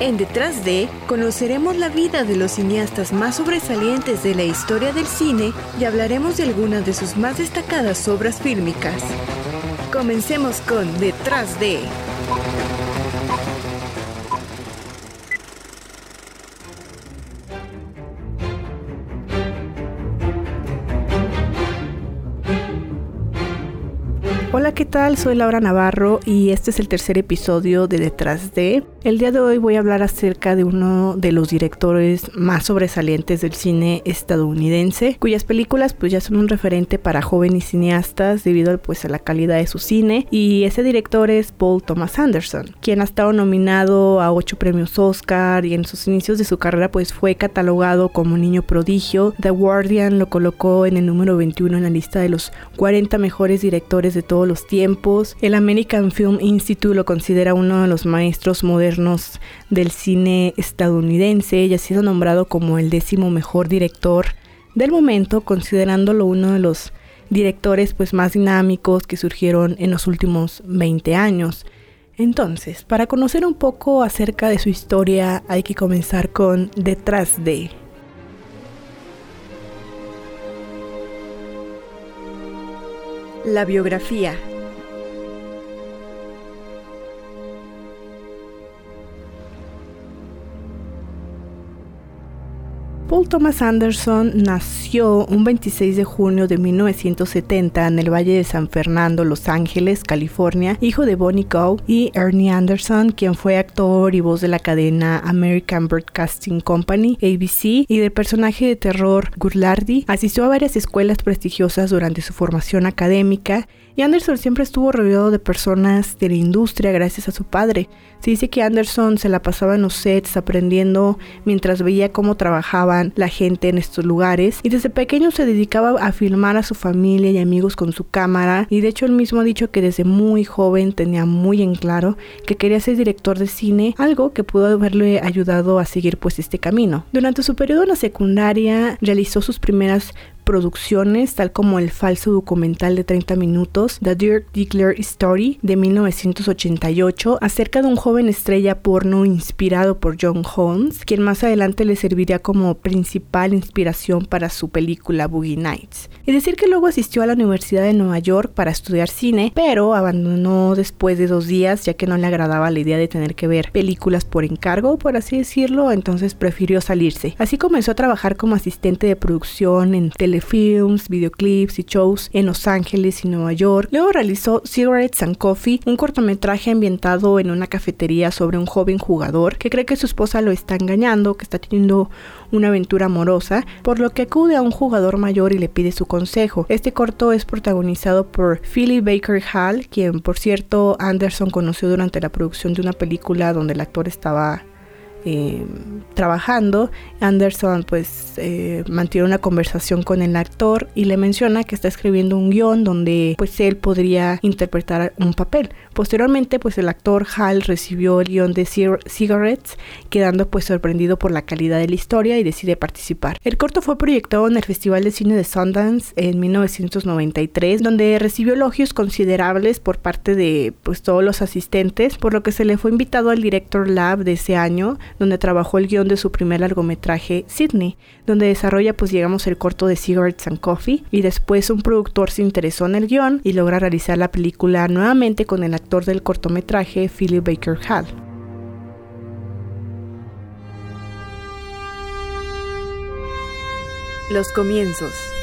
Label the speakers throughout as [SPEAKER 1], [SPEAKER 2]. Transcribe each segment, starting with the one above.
[SPEAKER 1] En Detrás de, conoceremos la vida de los cineastas más sobresalientes de la historia del cine y hablaremos de algunas de sus más destacadas obras fílmicas. Comencemos con Detrás de. ¿Qué tal? Soy Laura Navarro y este es el tercer episodio de Detrás de. El día de hoy voy a hablar acerca de uno de los directores más sobresalientes del cine estadounidense, cuyas películas pues ya son un referente para jóvenes cineastas debido pues a la calidad de su cine y ese director es Paul Thomas Anderson, quien ha estado nominado a ocho premios Oscar y en sus inicios de su carrera pues fue catalogado como niño prodigio. The Guardian lo colocó en el número 21 en la lista de los 40 mejores directores de todos los tiempos. El American Film Institute lo considera uno de los maestros modernos del cine estadounidense y ha sido nombrado como el décimo mejor director del momento, considerándolo uno de los directores pues más dinámicos que surgieron en los últimos 20 años. Entonces, para conocer un poco acerca de su historia hay que comenzar con Detrás de. La biografía Paul Thomas Anderson nació un 26 de junio de 1970 en el Valle de San Fernando, Los Ángeles, California, hijo de Bonnie Gow y Ernie Anderson, quien fue actor y voz de la cadena American Broadcasting Company, ABC, y del personaje de terror Gurlardi. Asistió a varias escuelas prestigiosas durante su formación académica y Anderson siempre estuvo rodeado de personas de la industria gracias a su padre. Se dice que Anderson se la pasaba en los sets aprendiendo mientras veía cómo trabajaban la gente en estos lugares y desde pequeño se dedicaba a filmar a su familia y amigos con su cámara y de hecho él mismo ha dicho que desde muy joven tenía muy en claro que quería ser director de cine, algo que pudo haberle ayudado a seguir pues este camino. Durante su periodo en la secundaria realizó sus primeras producciones, tal como el falso documental de 30 minutos, The Dirk Diggler Story, de 1988, acerca de un joven estrella porno inspirado por John Holmes, quien más adelante le serviría como principal inspiración para su película Boogie Nights. Y decir que luego asistió a la Universidad de Nueva York para estudiar cine, pero abandonó después de dos días ya que no le agradaba la idea de tener que ver películas por encargo, por así decirlo, entonces prefirió salirse. Así comenzó a trabajar como asistente de producción en tele films, videoclips y shows en Los Ángeles y Nueva York. Luego realizó Cigarettes and Coffee, un cortometraje ambientado en una cafetería sobre un joven jugador que cree que su esposa lo está engañando, que está teniendo una aventura amorosa, por lo que acude a un jugador mayor y le pide su consejo. Este corto es protagonizado por Philly Baker Hall, quien por cierto Anderson conoció durante la producción de una película donde el actor estaba eh, trabajando, Anderson pues eh, mantiene una conversación con el actor y le menciona que está escribiendo un guion donde pues él podría interpretar un papel. Posteriormente pues el actor Hal recibió el guion de Cigarettes, quedando pues sorprendido por la calidad de la historia y decide participar. El corto fue proyectado en el Festival de Cine de Sundance en 1993, donde recibió elogios considerables por parte de pues todos los asistentes, por lo que se le fue invitado al Director Lab de ese año, donde trabajó el guion de su primer largometraje Sydney, donde desarrolla pues llegamos el corto de Cigarettes and Coffee y después un productor se interesó en el guion y logra realizar la película nuevamente con el actor del cortometraje Philip Baker Hall. Los comienzos.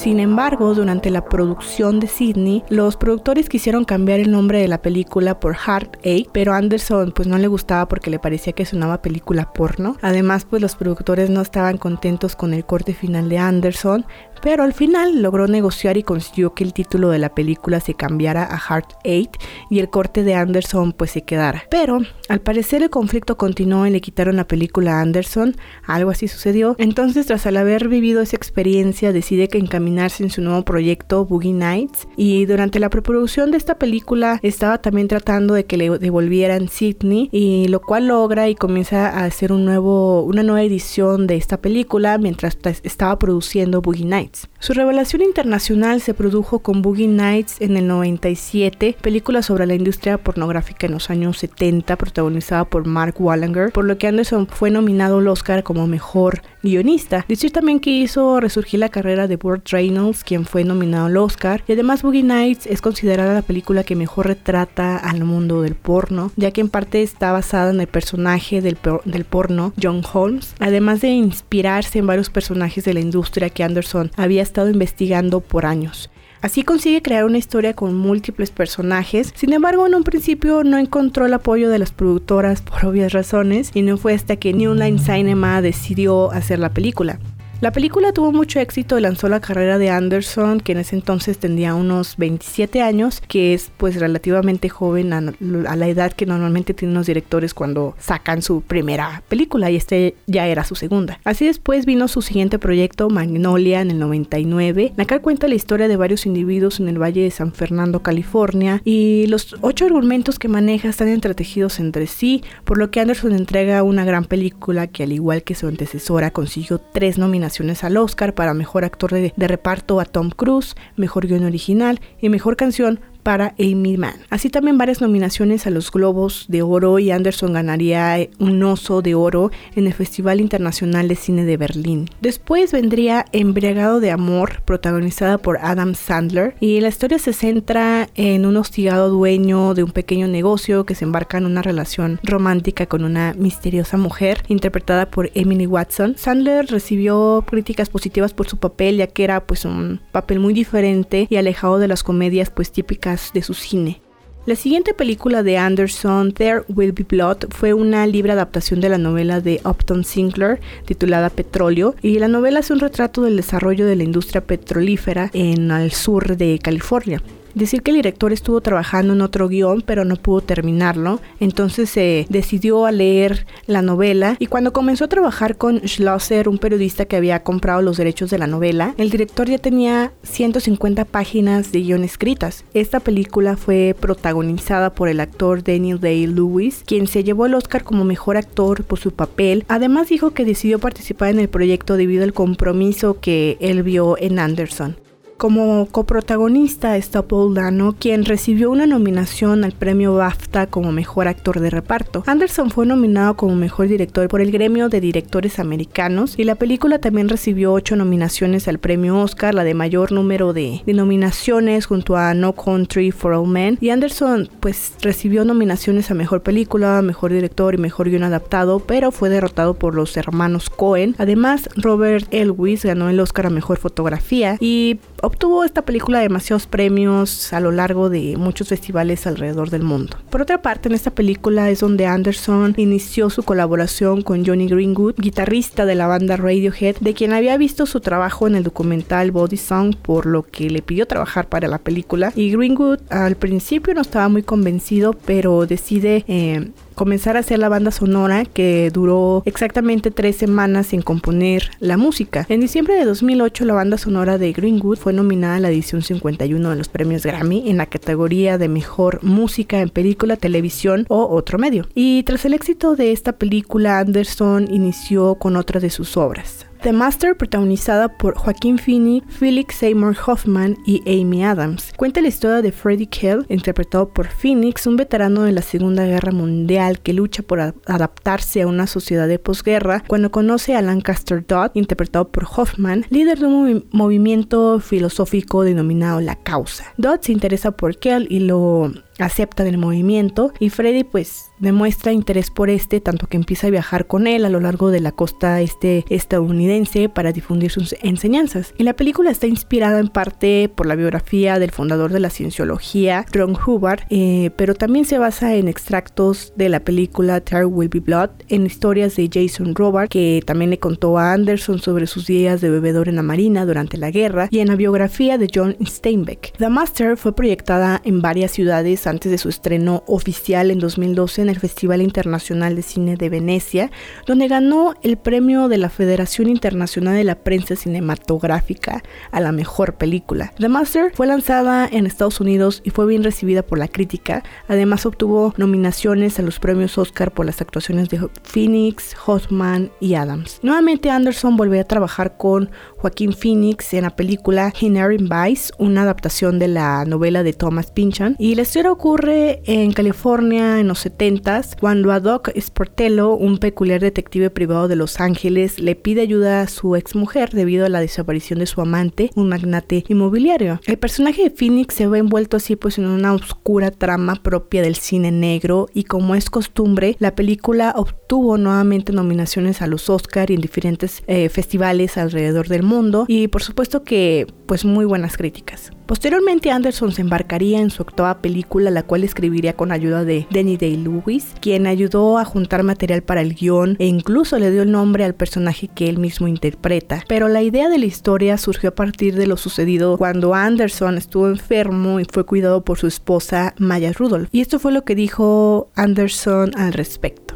[SPEAKER 1] Sin embargo, durante la producción de Sydney, los productores quisieron cambiar el nombre de la película por Heartache, pero Anderson pues no le gustaba porque le parecía que sonaba película porno. Además, pues los productores no estaban contentos con el corte final de Anderson, pero al final logró negociar y consiguió que el título de la película se cambiara a Heart Eight y el corte de Anderson pues se quedara. Pero al parecer el conflicto continuó y le quitaron la película a Anderson, algo así sucedió. Entonces tras al haber vivido esa experiencia decide que encaminar en su nuevo proyecto Boogie Nights y durante la preproducción de esta película estaba también tratando de que le devolvieran Sydney y lo cual logra y comienza a hacer un nuevo, una nueva edición de esta película mientras estaba produciendo Boogie Nights. Su revelación internacional se produjo con Boogie Nights en el 97, película sobre la industria pornográfica en los años 70 protagonizada por Mark Wallinger, por lo que Anderson fue nominado al Oscar como mejor guionista. Decir también que hizo resurgir la carrera de Burt Reynolds, quien fue nominado al Oscar, y además Boogie Nights es considerada la película que mejor retrata al mundo del porno, ya que en parte está basada en el personaje del, del porno John Holmes, además de inspirarse en varios personajes de la industria que Anderson había estado investigando por años. Así consigue crear una historia con múltiples personajes, sin embargo en un principio no encontró el apoyo de las productoras por obvias razones y no fue hasta que New Line Cinema decidió hacer la película. La película tuvo mucho éxito y lanzó la carrera de Anderson, que en ese entonces tenía unos 27 años, que es pues relativamente joven a, la edad que normalmente tienen los directores cuando sacan su primera película y este ya era su segunda. Así después vino su siguiente proyecto, Magnolia, en el 99, la cual cuenta la historia de varios individuos en el Valle de San Fernando, California, y los ocho argumentos que maneja están entretejidos entre sí, por lo que Anderson entrega una gran película que al igual que su antecesora consiguió tres nominaciones al Oscar para Mejor Actor de, de Reparto a Tom Cruise, Mejor Guión Original y Mejor Canción para Amy Mann. Así también varias nominaciones a los Globos de Oro y Anderson ganaría un oso de oro en el Festival Internacional de Cine de Berlín. Después vendría Embriagado de Amor, protagonizada por Adam Sandler, y la historia se centra en un hostigado dueño de un pequeño negocio que se embarca en una relación romántica con una misteriosa mujer interpretada por Emily Watson. Sandler recibió críticas positivas por su papel ya que era pues un papel muy diferente y alejado de las comedias pues típicas de su cine. La siguiente película de Anderson, There Will Be Blood, fue una libre adaptación de la novela de Upton Sinclair titulada Petróleo y la novela es un retrato del desarrollo de la industria petrolífera en el sur de California. Decir que el director estuvo trabajando en otro guion pero no pudo terminarlo, entonces se decidió a leer la novela y cuando comenzó a trabajar con Schlosser, un periodista que había comprado los derechos de la novela, el director ya tenía 150 páginas de guion escritas. Esta película fue protagonizada por el actor Daniel Day-Lewis, quien se llevó el Oscar como mejor actor por su papel. Además dijo que decidió participar en el proyecto debido al compromiso que él vio en Anderson. Como coprotagonista está Paul Dano, quien recibió una nominación al premio BAFTA como mejor actor de reparto. Anderson fue nominado como mejor director por el gremio de directores americanos y la película también recibió ocho nominaciones al premio Oscar, la de mayor número de, nominaciones junto a No Country for All Men. Y Anderson pues recibió nominaciones a mejor película, mejor director y mejor guion adaptado, pero fue derrotado por los hermanos Cohen. Además, Robert Elwis ganó el Oscar a mejor fotografía y obtuvo esta película demasiados premios a lo largo de muchos festivales alrededor del mundo. Por otra parte, en esta película es donde Anderson inició su colaboración con Johnny Greenwood, guitarrista de la banda Radiohead, de quien había visto su trabajo en el documental Body Song, por lo que le pidió trabajar para la película. Y Greenwood al principio no estaba muy convencido, pero decide eh, comenzar a hacer la banda sonora que duró exactamente tres semanas en componer la música. En diciembre de 2008 la banda sonora de Greenwood fue nominada a la edición 51 de los premios Grammy en la categoría de mejor música en película, televisión o otro medio. Y tras el éxito de esta película, Anderson inició con otra de sus obras. The Master, protagonizada por Joaquín Phoenix, Felix Seymour Hoffman y Amy Adams. Cuenta la historia de Freddie Kell, interpretado por Phoenix, un veterano de la Segunda Guerra Mundial que lucha por adaptarse a una sociedad de posguerra, cuando conoce a Lancaster Dodd, interpretado por Hoffman, líder de un movimiento filosófico denominado La Causa. Dodd se interesa por Kell y lo acepta del movimiento y Freddy pues demuestra interés por este tanto que empieza a viajar con él a lo largo de la costa este estadounidense para difundir sus enseñanzas. Y la película está inspirada en parte por la biografía del fundador de la cienciología, Ron Hubbard, eh, pero también se basa en extractos de la película There Will Be Blood, en historias de Jason Robert, que también le contó a Anderson sobre sus días de bebedor en la marina durante la guerra, y en la biografía de John Steinbeck. The Master fue proyectada en varias ciudades antes de su estreno oficial en 2012 en el Festival Internacional de Cine de Venecia, donde ganó el premio de la Federación Internacional de la Prensa Cinematográfica a la mejor película. The Master fue lanzada en Estados Unidos y fue bien recibida por la crítica. Además obtuvo nominaciones a los premios Oscar por las actuaciones de Phoenix, Hoffman y Adams. Nuevamente Anderson volvió a trabajar con Joaquín Phoenix en la película Inherent Vice, una adaptación de la novela de Thomas Pynchon. Y la historia ocurre en California en los 70s, cuando a Doc Sportello, un peculiar detective privado de Los Ángeles, le pide ayuda a su exmujer debido a la desaparición de su amante, un magnate inmobiliario. El personaje de Phoenix se ve envuelto así pues en una oscura trama propia del cine negro y como es costumbre, la película obtuvo nuevamente nominaciones a los Oscar y en diferentes eh, festivales alrededor del mundo y por supuesto que pues muy buenas críticas. Posteriormente Anderson se embarcaría en su octava película, la cual escribiría con ayuda de Danny Day-Lewis, quien ayudó a juntar material para el guion e incluso le dio el nombre al personaje que él mismo interpreta. Pero la idea de la historia surgió a partir de lo sucedido cuando Anderson estuvo enfermo y fue cuidado por su esposa Maya Rudolph. Y esto fue lo que dijo Anderson al respecto.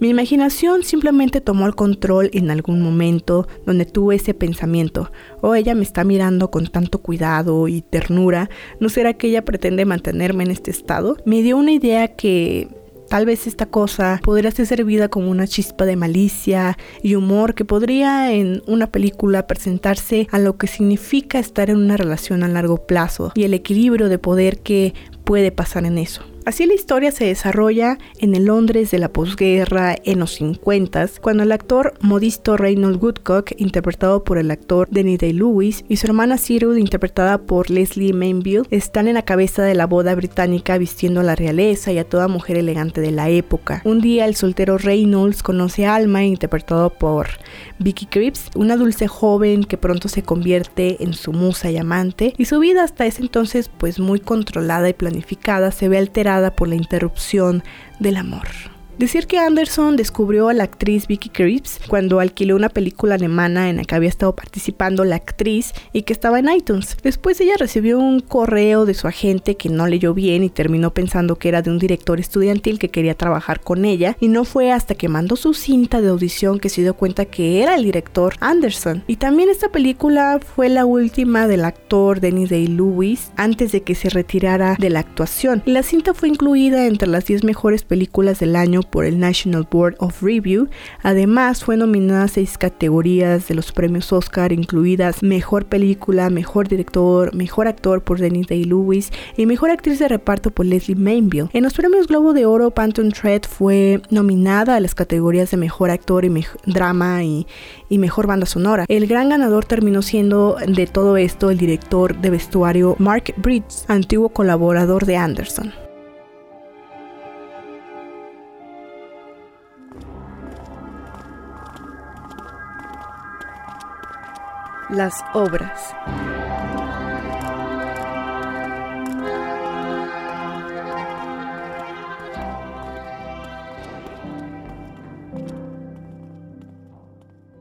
[SPEAKER 1] Mi imaginación simplemente tomó el control en algún momento donde tuve ese pensamiento, oh ella me está mirando con tanto cuidado y ternura, ¿no será que ella pretende mantenerme en este estado? Me dio una idea que Tal vez esta cosa podría ser servida como una chispa de malicia y humor que podría en una película presentarse a lo que significa estar en una relación a largo plazo y el equilibrio de poder que puede pasar en eso. Así la historia se desarrolla en el Londres de la posguerra en los 50, cuando el actor modisto Reynold Woodcock, interpretado por el actor Denny Day-Lewis, y su hermana Cyril, interpretada por Leslie Mainville, están en la cabeza de la boda británica vistiendo a la realeza y a toda mujer elegante de la época. Un día el soltero Reynolds conoce a Alma, interpretado por Vicky Cripps, una dulce joven que pronto se convierte en su musa y amante, y su vida hasta ese entonces pues muy controlada y planificada se ve alterada por la interrupción del amor. Decir que Anderson descubrió a la actriz Vicky Krieps cuando alquiló una película alemana en la que había estado participando la actriz y que estaba en iTunes. Después ella recibió un correo de su agente que no leyó bien y terminó pensando que era de un director estudiantil que quería trabajar con ella y no fue hasta que mandó su cinta de audición que se dio cuenta que era el director Anderson. Y también esta película fue la última del actor Dennis Day-Lewis antes de que se retirara de la actuación. la cinta fue incluida entre las 10 mejores películas del año por el National Board of Review. Además, fue nominada a seis categorías de los premios Oscar, incluidas Mejor Película, Mejor Director, Mejor Actor por Dennis Day-Lewis y Mejor Actriz de Reparto por Leslie Mainville. En los premios Globo de Oro, Phantom Thread fue nominada a las categorías de Mejor Actor y Drama y, y Mejor Banda Sonora. El gran ganador terminó siendo de todo esto el director de vestuario Mark Bridges, antiguo colaborador de Anderson. Las obras.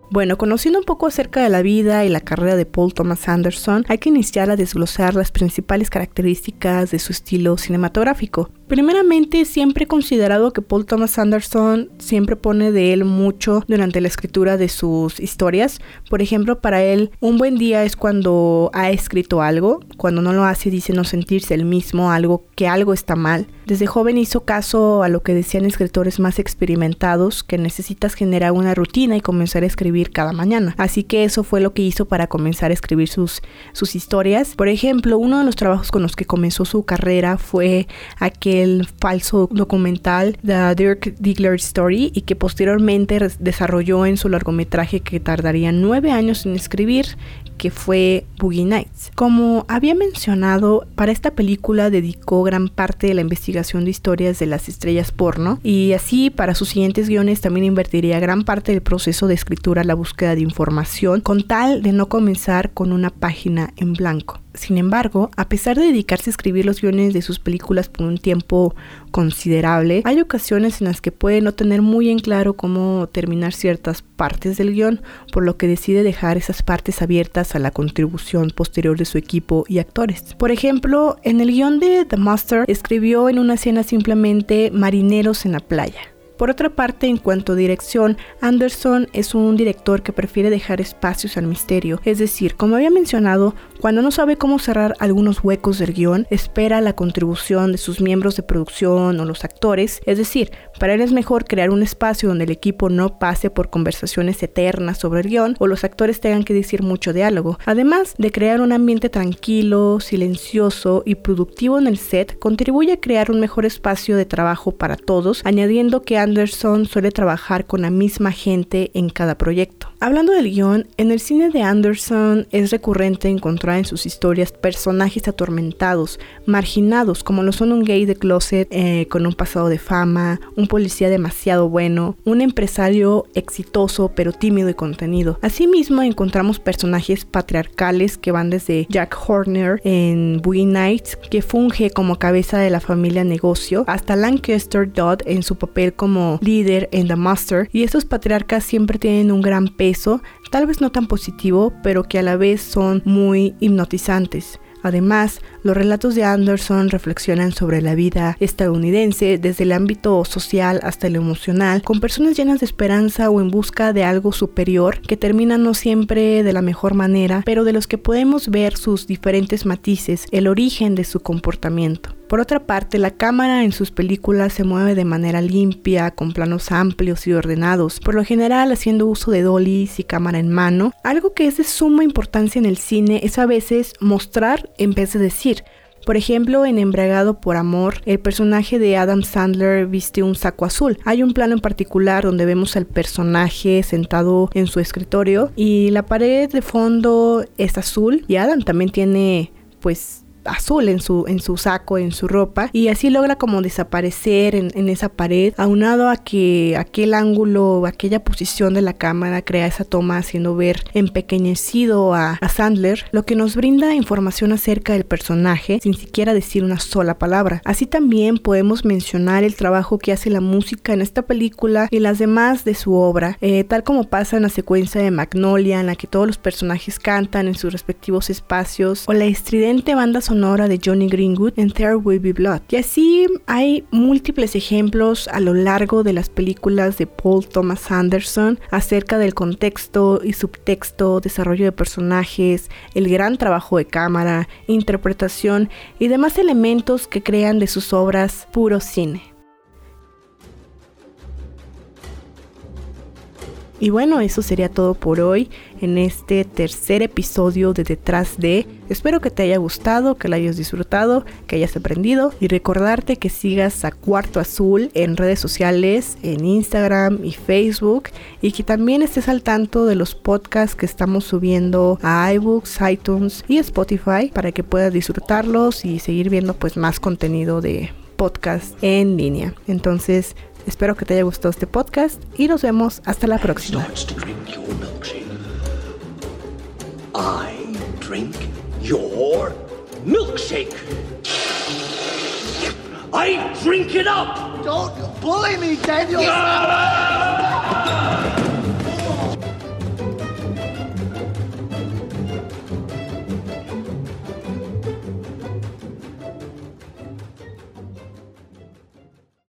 [SPEAKER 1] Bueno, conociendo un poco acerca de la vida y la carrera de Paul Thomas Anderson, hay que iniciar a desglosar las principales características de su estilo cinematográfico. Primeramente, siempre he considerado que Paul Thomas Anderson siempre pone de él mucho durante la escritura de sus historias. Por ejemplo, para él, un buen día es cuando ha escrito algo, cuando no lo hace dice no sentirse el mismo, algo que algo está mal. Desde joven hizo caso a lo que decían escritores más experimentados, que necesitas generar una rutina y comenzar a escribir cada mañana. Así que eso fue lo que hizo para comenzar a escribir sus, sus historias. Por ejemplo, uno de los trabajos con los que comenzó su carrera fue aquel el falso documental The Dirk Diggler Story y que posteriormente desarrolló en su largometraje que tardaría nueve años en escribir que fue Boogie Nights. Como había mencionado, para esta película dedicó gran parte de la investigación de historias de las estrellas porno y así para sus siguientes guiones también invertiría gran parte del proceso de escritura a la búsqueda de información con tal de no comenzar con una página en blanco. Sin embargo, a pesar de dedicarse a escribir los guiones de sus películas por un tiempo considerable, hay ocasiones en las que puede no tener muy en claro cómo terminar ciertas partes del guion, por lo que decide dejar esas partes abiertas a la contribución posterior de su equipo y actores. Por ejemplo, en el guion de The Master escribió en una escena simplemente marineros en la playa. Por otra parte, en cuanto a dirección, Anderson es un director que prefiere dejar espacios al misterio, es decir, como había mencionado, cuando no sabe cómo cerrar algunos huecos del guion, espera la contribución de sus miembros de producción o los actores, es decir, para él es mejor crear un espacio donde el equipo no pase por conversaciones eternas sobre el guion o los actores tengan que decir mucho diálogo. Además de crear un ambiente tranquilo, silencioso y productivo en el set, contribuye a crear un mejor espacio de trabajo para todos, añadiendo que Anderson suele trabajar con la misma gente en cada proyecto. Hablando del guion, en el cine de Anderson es recurrente encontrar en sus historias personajes atormentados, marginados, como lo son un gay de closet eh, con un pasado de fama, un policía demasiado bueno, un empresario exitoso pero tímido y contenido. Asimismo, encontramos personajes patriarcales que van desde Jack Horner en Boogie Nights, que funge como cabeza de la familia negocio, hasta Lancaster Dodd en su papel como líder en The Master y estos patriarcas siempre tienen un gran peso, tal vez no tan positivo, pero que a la vez son muy hipnotizantes. Además, los relatos de Anderson reflexionan sobre la vida estadounidense desde el ámbito social hasta el emocional, con personas llenas de esperanza o en busca de algo superior que terminan no siempre de la mejor manera, pero de los que podemos ver sus diferentes matices, el origen de su comportamiento. Por otra parte, la cámara en sus películas se mueve de manera limpia, con planos amplios y ordenados, por lo general haciendo uso de dollies y cámara en mano. Algo que es de suma importancia en el cine es a veces mostrar en vez de decir. Por ejemplo, en Embriagado por Amor, el personaje de Adam Sandler viste un saco azul. Hay un plano en particular donde vemos al personaje sentado en su escritorio y la pared de fondo es azul y Adam también tiene pues azul en su, en su saco, en su ropa, y así logra como desaparecer en, esa pared, aunado a que aquel ángulo, aquella posición de la cámara crea esa toma haciendo ver empequeñecido a, a Sandler, lo que nos brinda información acerca del personaje sin siquiera decir una sola palabra. Así también podemos mencionar el trabajo que hace la música en esta película y las demás de su obra, eh, tal como pasa en la secuencia de Magnolia, en la que todos los personajes cantan en sus respectivos espacios, o la estridente banda sonora de Johnny Greenwood en There Will Be Blood. Y así hay múltiples ejemplos a lo largo de las películas de Paul Thomas Anderson acerca del contexto y subtexto, desarrollo de personajes, el gran trabajo de cámara, interpretación y demás elementos que crean de sus obras puro cine. Y bueno, eso sería todo por hoy en este tercer episodio de Detrás de. Espero que te haya gustado, que lo hayas disfrutado, que hayas aprendido y recordarte que sigas a Cuarto Azul en redes sociales, en Instagram y Facebook y que también estés al tanto de los podcasts que estamos subiendo a iBooks, iTunes y Spotify para que puedas disfrutarlos y seguir viendo pues más contenido de podcast en línea. Entonces, Espero que te haya gustado este podcast y nos vemos hasta la próxima. Your milkshake. I drink it up. Don't bully me, Daniel.